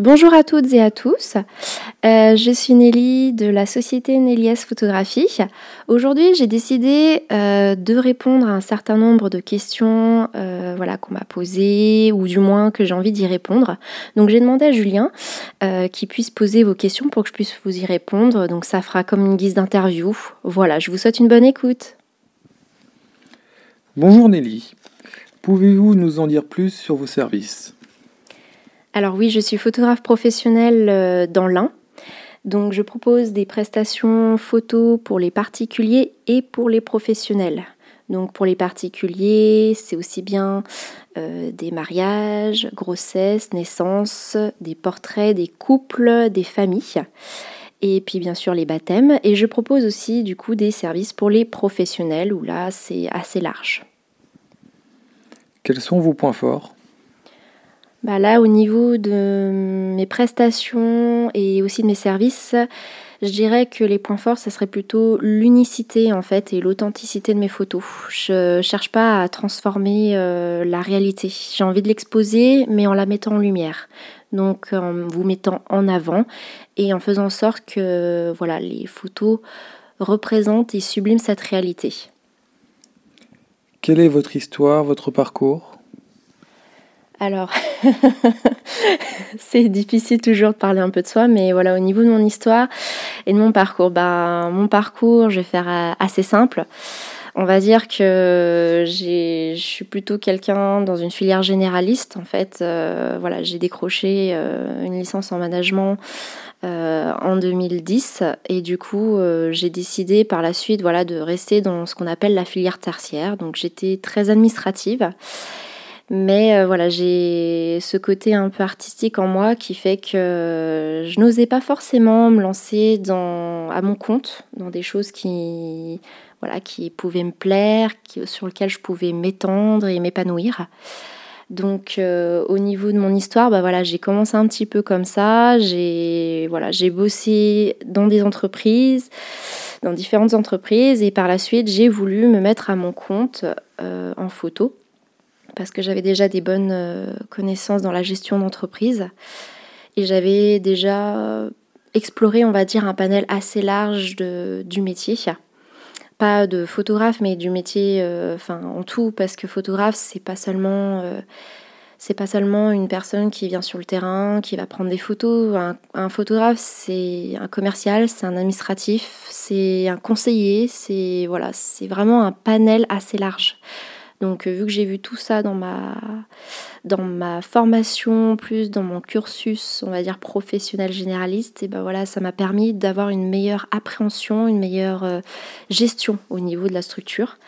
Bonjour à toutes et à tous. Euh, je suis Nelly de la société Nelly's Photographie. Aujourd'hui, j'ai décidé euh, de répondre à un certain nombre de questions euh, voilà, qu'on m'a posées ou du moins que j'ai envie d'y répondre. Donc, j'ai demandé à Julien qu'il puisse poser vos questions pour que je puisse vous y répondre. Donc, ça fera comme une guise d'interview. Voilà, je vous souhaite une bonne écoute. Bonjour Nelly. Pouvez-vous nous en dire plus sur vos services? Alors oui, je suis photographe professionnel euh, dans l'Ain. Donc je propose des prestations photos pour les particuliers et pour les professionnels. Donc pour les particuliers, c'est aussi bien euh, des mariages, grossesses, naissances, des portraits, des couples, des familles et puis bien sûr les baptêmes. Et je propose aussi du coup des services pour les professionnels où là c'est assez large. Quels sont vos points forts? Bah là, au niveau de mes prestations et aussi de mes services, je dirais que les points forts, ce serait plutôt l'unicité en fait et l'authenticité de mes photos. Je cherche pas à transformer euh, la réalité. J'ai envie de l'exposer, mais en la mettant en lumière. Donc en vous mettant en avant et en faisant en sorte que voilà, les photos représentent et subliment cette réalité. Quelle est votre histoire, votre parcours? Alors, c'est difficile toujours de parler un peu de soi, mais voilà, au niveau de mon histoire et de mon parcours, bah, mon parcours, je vais faire euh, assez simple. On va dire que je suis plutôt quelqu'un dans une filière généraliste. En fait, euh, voilà, j'ai décroché euh, une licence en management en 2010 et du coup, j'ai décidé par la suite, voilà, de rester dans ce qu'on appelle la filière tertiaire. Donc, j'étais très administrative. Mais euh, voilà, j'ai ce côté un peu artistique en moi qui fait que je n'osais pas forcément me lancer dans, à mon compte dans des choses qui, voilà, qui pouvaient me plaire, sur lesquelles je pouvais m'étendre et m'épanouir. Donc euh, au niveau de mon histoire, bah voilà, j'ai commencé un petit peu comme ça. J'ai voilà, j'ai bossé dans des entreprises, dans différentes entreprises, et par la suite, j'ai voulu me mettre à mon compte euh, en photo parce que j'avais déjà des bonnes euh, connaissances dans la gestion d'entreprise et j'avais déjà exploré, on va dire, un panel assez large de, du métier. Pas de photographe, mais du métier, euh, enfin en tout, parce que photographe, c'est pas seulement euh, c'est pas seulement une personne qui vient sur le terrain, qui va prendre des photos. Un, un photographe, c'est un commercial, c'est un administratif, c'est un conseiller, c'est voilà, c'est vraiment un panel assez large. Donc euh, vu que j'ai vu tout ça dans ma, dans ma formation, plus dans mon cursus, on va dire professionnel généraliste, et ben voilà, ça m'a permis d'avoir une meilleure appréhension, une meilleure euh, gestion au niveau de la structure.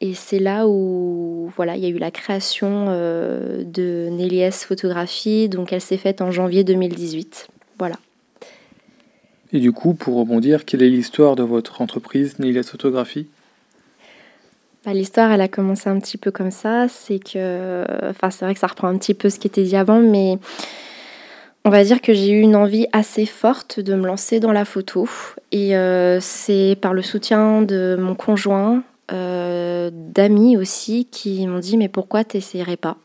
Et c'est là où voilà, il y a eu la création euh, de Néliès Photographie, donc elle s'est faite en janvier 2018. Voilà. Et du coup, pour rebondir, quelle est l'histoire de votre entreprise Néliès Photographie? Bah, l'histoire, elle a commencé un petit peu comme ça. C'est que, enfin, c'est vrai que ça reprend un petit peu ce qui était dit avant, mais on va dire que j'ai eu une envie assez forte de me lancer dans la photo. Et euh, c'est par le soutien de mon conjoint, euh, d'amis aussi, qui m'ont dit mais pourquoi t'essayerais pas?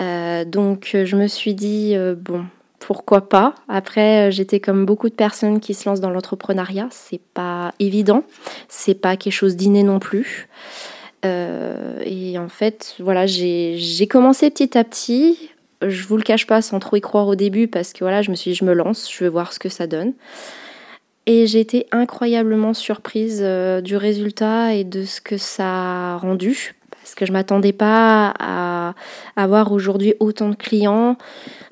Euh, Donc je me suis dit bon pourquoi pas. Après, euh, j'étais comme beaucoup de personnes qui se lancent dans l'entrepreneuriat. C'est pas évident, c'est pas quelque chose d'inné non plus. Euh, et en fait, voilà, j'ai commencé petit à petit. Je vous le cache pas sans trop y croire au début parce que voilà, je me suis dit, je me lance, je vais voir ce que ça donne. Et j'ai été incroyablement surprise euh, du résultat et de ce que ça a rendu parce que je m'attendais pas à avoir aujourd'hui autant de clients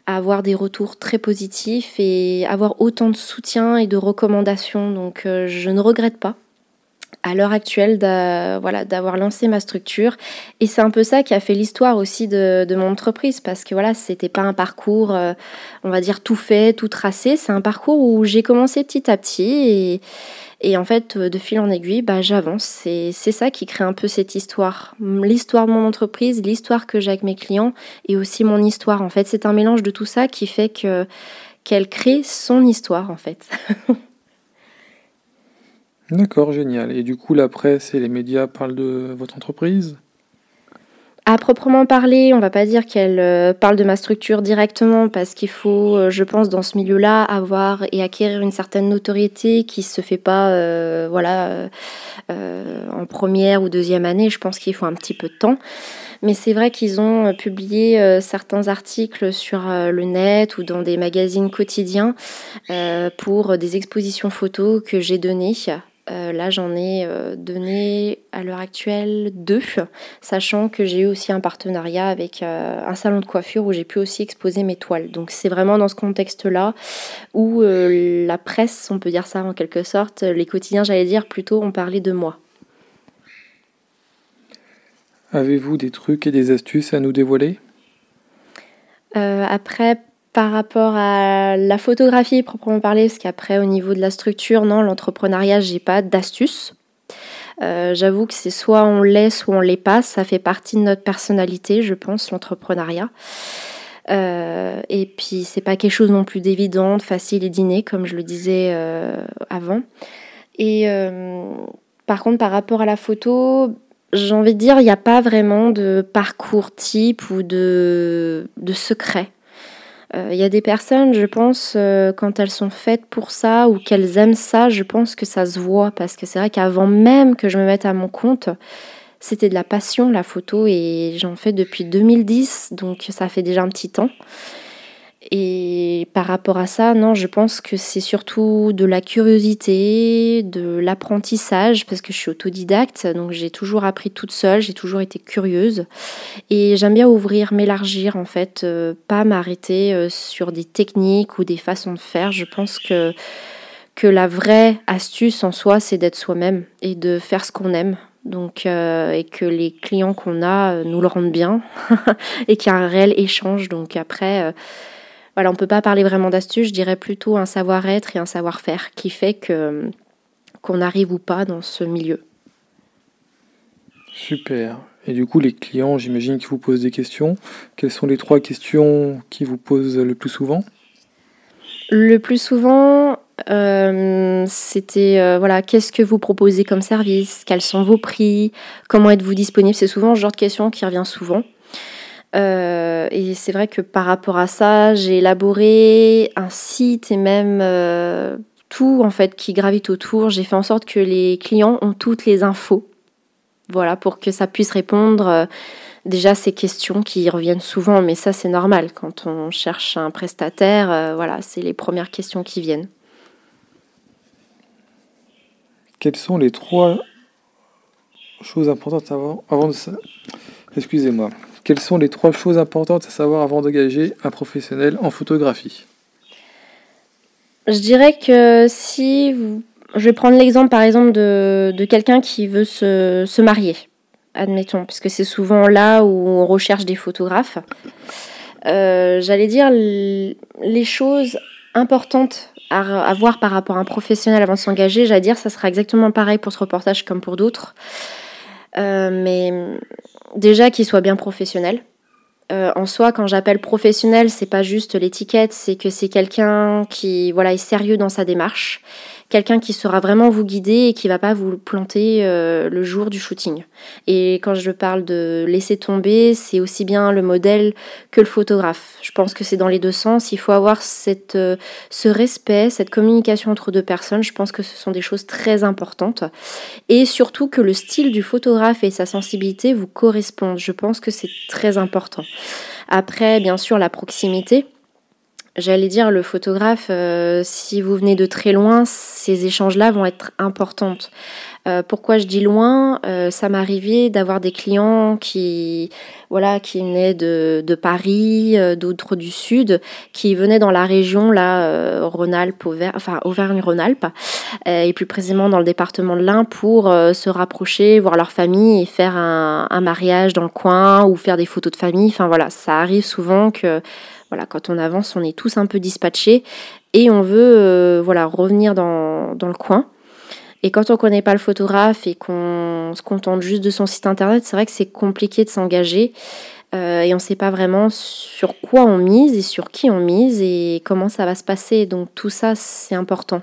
avoir des retours très positifs et avoir autant de soutien et de recommandations. Donc euh, je ne regrette pas à l'heure actuelle d'avoir lancé ma structure. Et c'est un peu ça qui a fait l'histoire aussi de, de, mon entreprise, parce que voilà, c'était pas un parcours, euh, on va dire, tout fait, tout tracé. C'est un parcours où j'ai commencé petit à petit et, et en fait, de fil en aiguille, bah, j'avance. C'est ça qui crée un peu cette histoire. L'histoire de mon entreprise, l'histoire que j'ai avec mes clients et aussi mon histoire. En fait, c'est un mélange de tout ça qui fait que qu'elle crée son histoire, en fait. D'accord, génial. Et du coup, la presse et les médias parlent de votre entreprise? À proprement parler, on va pas dire qu'elle euh, parle de ma structure directement parce qu'il faut, euh, je pense, dans ce milieu-là, avoir et acquérir une certaine notoriété qui se fait pas, euh, voilà, en première ou deuxième année. Je pense qu'il faut un petit peu de temps. Mais c'est vrai qu'ils ont publié certains articles sur le net ou dans des magazines quotidiens pour des expositions photos que j'ai données euh, là, j'en ai euh, donné à l'heure actuelle deux, sachant que j'ai eu aussi un partenariat avec euh, un salon de coiffure où j'ai pu aussi exposer mes toiles. Donc c'est vraiment dans ce contexte-là où la presse, on peut dire ça en quelque sorte, les quotidiens, j'allais dire, plutôt ont parlé de moi. Avez-vous des trucs et des astuces à nous dévoiler? Après, par rapport à la photographie proprement parler, parce qu'après au niveau de la structure, non, l'entrepreneuriat, j'ai pas d'astuce. Euh, j'avoue que c'est soit on l'est, soit on l'est pas. Ça fait partie de notre personnalité, je pense, l'entrepreneuriat. Euh, et puis c'est pas quelque chose non plus d'évident, facile et dîner, comme je le disais euh, avant. Et par contre, par rapport à la photo, j'ai envie de dire, il n'y a pas vraiment de parcours type ou de, de secret. Il euh, y a des personnes, je pense, euh, quand elles sont faites pour ça ou qu'elles aiment ça, je pense que ça se voit parce que c'est vrai qu'avant même que je me mette à mon compte, c'était de la passion la photo et j'en fais depuis 2010, donc ça fait déjà un petit temps. Et par rapport à ça, non, je pense que c'est surtout de la curiosité, de l'apprentissage, parce que je suis autodidacte, donc j'ai toujours appris toute seule, j'ai toujours été curieuse. Et j'aime bien ouvrir, m'élargir en fait, euh, pas m'arrêter euh, sur des techniques ou des façons de faire. Je pense que, que la vraie astuce en soi, c'est d'être soi-même et de faire ce qu'on aime. Donc, euh, et que les clients qu'on a nous le rendent bien et qu'il y a un réel échange. Donc après, voilà, on ne peut pas parler vraiment d'astuce, je dirais plutôt un savoir-être et un savoir-faire qui fait que qu'on arrive ou pas dans ce milieu. Super. Et du coup, les clients, j'imagine qu'ils vous posent des questions. Quelles sont les trois questions qui vous posent le plus souvent? Le plus souvent, euh, c'était euh, voilà, qu'est-ce que vous proposez comme service? Quels sont vos prix? Comment êtes-vous disponible? C'est souvent ce genre de questions qui revient souvent. Euh, et c'est vrai que par rapport à ça, j'ai élaboré un site et même euh, tout en fait qui gravite autour. J'ai fait en sorte que les clients ont toutes les infos, voilà, pour que ça puisse répondre euh, déjà ces questions qui reviennent souvent. Mais ça, c'est normal quand on cherche un prestataire. voilà, c'est les premières questions qui viennent. Quelles sont les trois choses importantes avant, avant de ça? Excusez-moi. Quelles sont les trois choses importantes à savoir avant d'engager un professionnel en photographie? Je dirais que si. Je vais prendre l'exemple par exemple de, quelqu'un qui veut se, marier, admettons, parce que c'est souvent là où on recherche des photographes. Euh, j'allais dire les choses importantes à, voir par rapport à un professionnel avant de s'engager, j'allais dire ça sera exactement pareil pour ce reportage comme pour d'autres. Euh, mais déjà qu'il soit bien professionnel. Euh, en soi, quand j'appelle professionnel, c'est pas juste l'étiquette, c'est que c'est quelqu'un qui voilà est sérieux dans sa démarche, quelqu'un qui saura vraiment vous guider et qui va pas vous planter euh, le jour du shooting. Et quand je parle de laisser tomber, c'est aussi bien le modèle que le photographe. Je pense que c'est dans les deux sens. Il faut avoir cette, euh, ce respect, cette communication entre deux personnes. Je pense que ce sont des choses très importantes. Et surtout que le style du photographe et sa sensibilité vous correspondent. Je pense que c'est très important. Après, bien sûr, la proximité. J'allais dire, le photographe, euh, si vous venez de très loin, ces échanges-là vont être importants. Euh, pourquoi je dis loin? Euh, Ça m'arrivait d'avoir des clients qui, voilà, qui venaient de, de Paris, d'autres du Sud, qui venaient dans la région, là, Rhône-Alpes, enfin Auvergne-Rhône-Alpes, et plus précisément dans le département de l'Ain, pour se rapprocher, voir leur famille et faire un, un mariage dans le coin ou faire des photos de famille. Enfin voilà, ça arrive souvent que voilà, quand on avance, on est tous un peu dispatchés et on veut euh, voilà, revenir dans, le coin. Et quand on ne connaît pas le photographe et qu'on se contente juste de son site internet, c'est vrai que c'est compliqué de s'engager euh, et on ne sait pas vraiment sur quoi on mise et sur qui on mise et comment ça va se passer. Donc tout ça, c'est important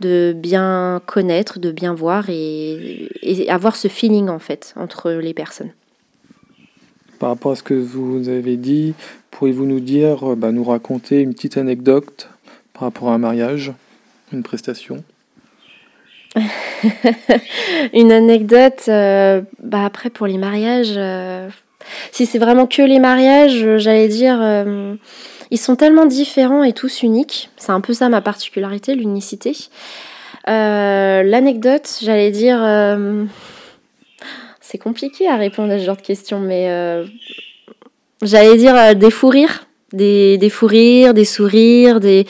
de bien connaître, de bien voir et avoir ce feeling en fait entre les personnes. par rapport à ce que vous avez dit, pourriez-vous nous dire, bah, nous raconter une petite anecdote par rapport à un mariage, une prestation? Une anecdote, euh, bah après pour les mariages, euh, si c'est vraiment que les mariages, j'allais dire, euh, ils sont tellement différents et tous uniques. C'est un peu ça ma particularité, l'unicité. L'anecdote, j'allais dire, c'est compliqué à répondre à ce genre de questions, mais j'allais dire des fous rires des, des fous rires, des sourires, des,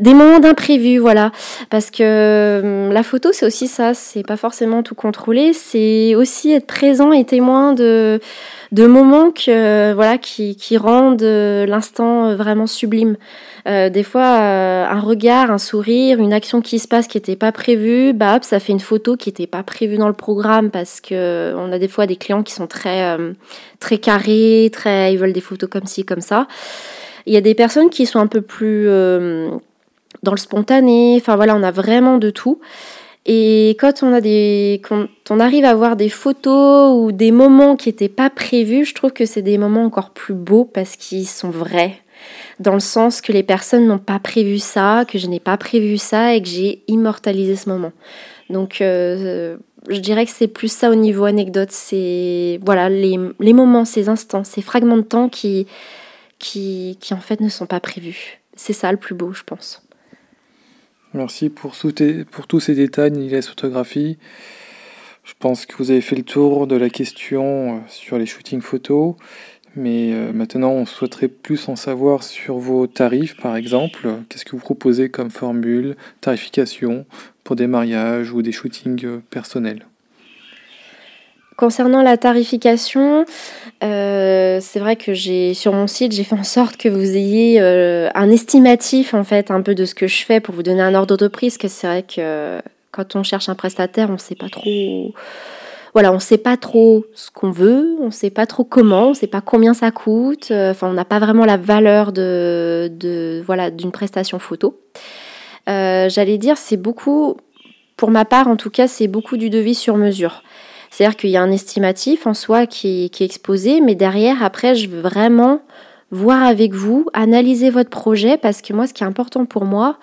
des moments d'imprévu, voilà. Parce que hum, la photo, c'est aussi ça, c'est pas forcément tout contrôler, c'est aussi être présent et témoin de, de moments voilà, qui, qui rendent euh, l'instant vraiment sublime. Euh, des fois, euh, un regard, un sourire, une action qui se passe qui n'était pas prévue, bah ça fait une photo qui n'était pas prévue dans le programme parce que on a des fois des clients qui sont très, très carrés, très, ils veulent des photos comme ci, comme ça. Il y a des personnes qui sont un peu plus euh, dans le spontané. Enfin voilà, on a vraiment de tout. Et quand on a des, quand on arrive à voir des photos ou des moments qui n'étaient pas prévus, je trouve que c'est des moments encore plus beaux parce qu'ils sont vrais. Dans le sens que les personnes n'ont pas prévu ça, que je n'ai pas prévu ça et que j'ai immortalisé ce moment. Donc euh, je dirais que c'est plus ça au niveau anecdote. C'est voilà les, les moments, ces instants, ces fragments de temps qui, qui, en fait ne sont pas prévus. C'est ça le plus beau, je pense. Merci pour, tous ces détails, Niles Photographie. Je pense que vous avez fait le tour de la question euh, sur les shootings photos, mais euh, maintenant on souhaiterait plus en savoir sur vos tarifs par exemple. Qu'est-ce que vous proposez comme formule, tarification pour des mariages ou des shootings euh, personnels? Concernant la tarification, euh, c'est vrai que j'ai sur mon site j'ai fait en sorte que vous ayez euh, un estimatif en fait un peu de ce que je fais pour vous donner un ordre de prix. Parce que c'est vrai que quand on cherche un prestataire, on ne sait pas trop. Voilà, on sait pas trop ce qu'on veut, on ne sait pas trop comment, on ne sait pas combien ça coûte. Euh, enfin, on n'a pas vraiment la valeur de voilà d'une prestation photo. J'allais dire, c'est beaucoup, pour ma part en tout cas, c'est beaucoup du devis sur mesure. C'est-à-dire qu'il y a un estimatif en soi qui, est exposé, mais derrière, après, je veux vraiment voir avec vous, analyser votre projet, parce que moi, ce qui est important pour moi,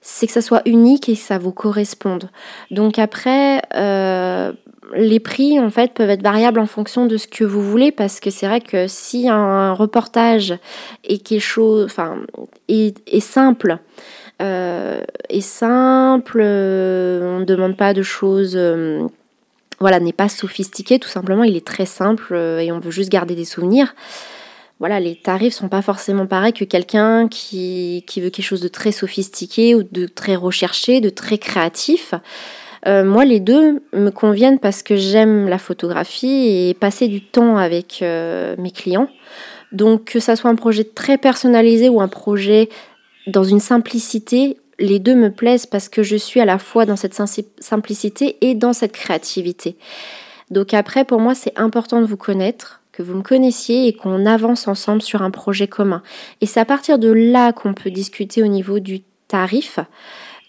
c'est que ça soit unique et que ça vous corresponde. Donc après, euh, les prix en fait peuvent être variables en fonction de ce que vous voulez, parce que c'est vrai que si un reportage est quelque chose, enfin, est, simple. Euh, est simple, euh, on ne demande pas de choses voilà, n'est pas sophistiqué, tout simplement, il est très simple euh, et on veut juste garder des souvenirs. Voilà, les tarifs sont pas forcément pareils que quelqu'un qui, veut quelque chose de très sophistiqué ou de très recherché, de très créatif. Euh, moi, les deux me conviennent parce que j'aime la photographie et passer du temps avec euh, mes clients. Donc, que ça soit un projet très personnalisé ou un projet dans une simplicité, les deux me plaisent parce que je suis à la fois dans cette simplicité et dans cette créativité. Donc après, pour moi, c'est important de vous connaître, que vous me connaissiez et qu'on avance ensemble sur un projet commun. Et c'est à partir de là qu'on peut discuter au niveau du tarif.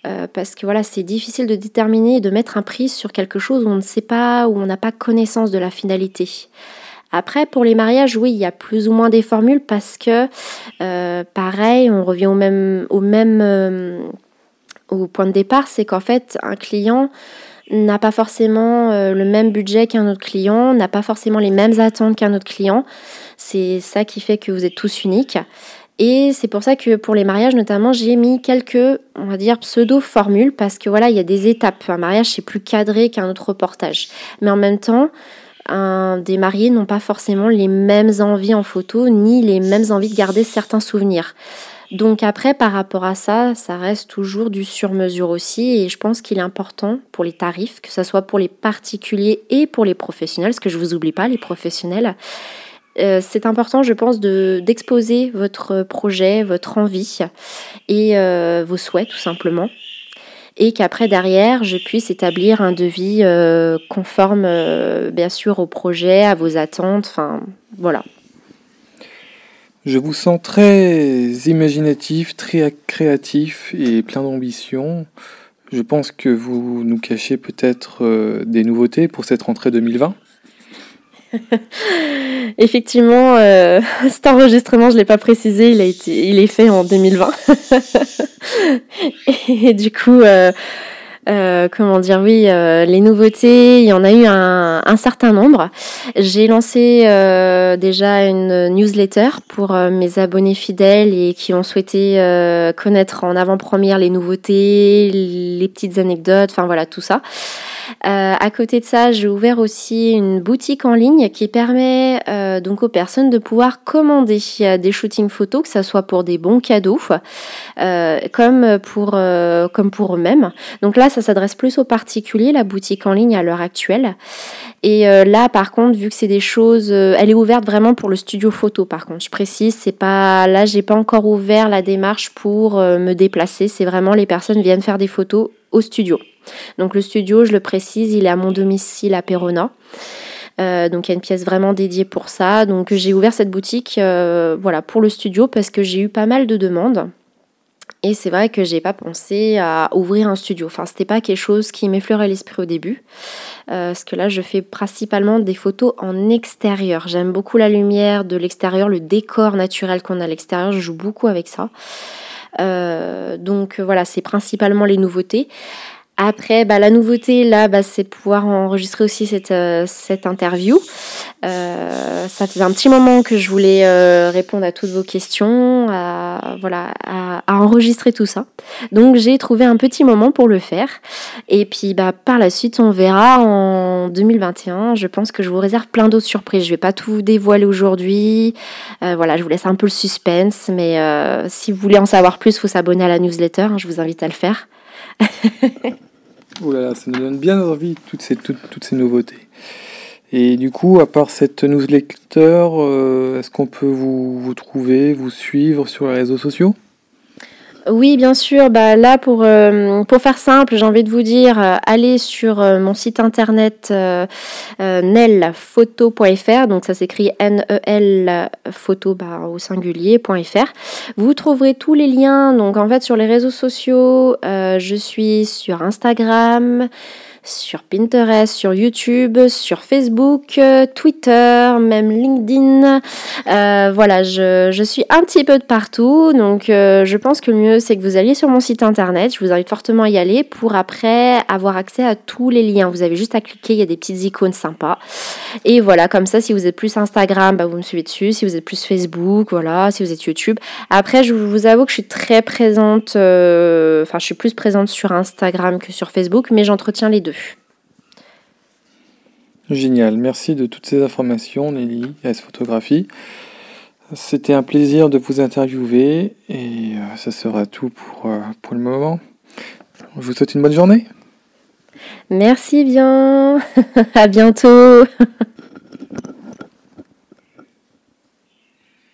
Euh, parce que voilà, c'est difficile de déterminer et de mettre un prix sur quelque chose où on ne sait pas, où on n'a pas connaissance de la finalité. Après, pour les mariages, oui, il y a plus ou moins des formules parce que, euh, pareil, on revient au même, au même euh, au point de départ, c'est qu'en fait, un client n'a pas forcément euh, le même budget qu'un autre client, n'a pas forcément les mêmes attentes qu'un autre client. C'est ça qui fait que vous êtes tous uniques. Et c'est pour ça que pour les mariages notamment, j'ai mis quelques, on va dire, pseudo-formules parce que voilà, il y a des étapes. Un mariage, c'est plus cadré qu'un autre reportage. Mais en même temps, un, des mariés n'ont pas forcément les mêmes envies en photo ni les mêmes envies de garder certains souvenirs. Donc après, par rapport à ça, ça reste toujours du sur-mesure aussi et je pense qu'il est important pour les tarifs, que ce soit pour les particuliers et pour les professionnels, parce que je ne vous oublie pas, les professionnels. Euh, c'est important, je pense, d'exposer votre projet, votre envie et euh, vos souhaits tout simplement et qu'après derrière je puisse établir un devis euh, conforme euh, bien sûr au projet, à vos attentes, enfin voilà. Je vous sens très imaginatif, très créatif et plein d'ambition. Je pense que vous nous cachez peut-être euh, des nouveautés pour cette rentrée 2020. Effectivement, cet enregistrement, je ne l'ai pas précisé, il, a été, il est fait en 2020. et du coup, euh, euh, comment dire, oui, euh, les nouveautés, il y en a eu un, un certain nombre. J'ai lancé euh, déjà une newsletter pour mes abonnés fidèles et qui ont souhaité connaître en avant-première les nouveautés, les petites anecdotes, enfin voilà, tout ça. Euh, à côté de ça, j'ai ouvert aussi une boutique en ligne qui permet euh, donc aux personnes de pouvoir commander des shootings photos, que ce soit pour des bons cadeaux, euh, comme pour comme pour eux-mêmes. Donc là, ça s'adresse plus aux particuliers, la boutique en ligne à l'heure actuelle. Et là, par contre, vu que c'est des choses, elle est ouverte vraiment pour le studio photo. Par contre, je précise, c'est pas là, j'ai pas encore ouvert la démarche pour me déplacer. C'est vraiment les personnes viennent faire des photos au studio. Donc le studio, je le précise, il est à mon domicile à Perona. Euh, donc il y a une pièce vraiment dédiée pour ça. Donc j'ai ouvert cette boutique euh, voilà, pour le studio parce que j'ai eu pas mal de demandes. Et c'est vrai que j'ai pas pensé à ouvrir un studio. Enfin, c'était pas quelque chose qui m'effleurait l'esprit au début. Euh, parce que là, je fais principalement des photos en extérieur. J'aime beaucoup la lumière de l'extérieur, le décor naturel qu'on a à l'extérieur. Je joue beaucoup avec ça. Donc voilà, c'est principalement les nouveautés. Après, bah, la nouveauté là, bah, c'est pouvoir enregistrer aussi cette, euh, cette interview. Euh, ça faisait un petit moment que je voulais euh, répondre à toutes vos questions, à, voilà, à, enregistrer tout ça. Donc j'ai trouvé un petit moment pour le faire. Et puis bah, par la suite, on verra en 2021. Je pense que je vous réserve plein d'autres surprises. Je vais pas tout dévoiler aujourd'hui. voilà, je vous laisse un peu le suspense. Mais si vous voulez en savoir plus, faut s'abonner à la newsletter. Hein, je vous invite à le faire. oh là là, ça nous donne bien envie, toutes ces, toutes, toutes ces nouveautés. Et du coup, à part cette newsletter, euh, est-ce qu'on peut vous trouver, vous suivre sur les réseaux sociaux? Oui, bien sûr. Bah, là, pour, euh, pour faire simple, j'ai envie de vous dire, euh, allez sur euh, mon site internet nelphoto.fr. Donc, ça s'écrit N-E-L photo bah, au singulier.fr. Vous trouverez tous les liens. Donc, en fait, sur les réseaux sociaux, je suis sur Instagram sur Pinterest, sur YouTube, sur Facebook, euh, Twitter, même LinkedIn. Euh, voilà, je, suis un petit peu de partout, donc euh, je pense que le mieux c'est que vous alliez sur mon site internet. Je vous invite fortement à y aller pour après avoir accès à tous les liens. Vous avez juste à cliquer, il y a des petites icônes sympas. Et voilà, comme ça, si vous êtes plus Instagram, bah, vous me suivez dessus. Si vous êtes plus Facebook, voilà. Si vous êtes YouTube. Après, je vous avoue que je suis très présente, enfin, je suis plus présente sur Instagram que sur Facebook, mais j'entretiens les deux. Génial, merci de toutes ces informations Nelly, S Photographie. C'était un plaisir de vous interviewer et euh, ça sera tout pour, euh, pour le moment. Je vous souhaite une bonne journée. Merci bien, à bientôt.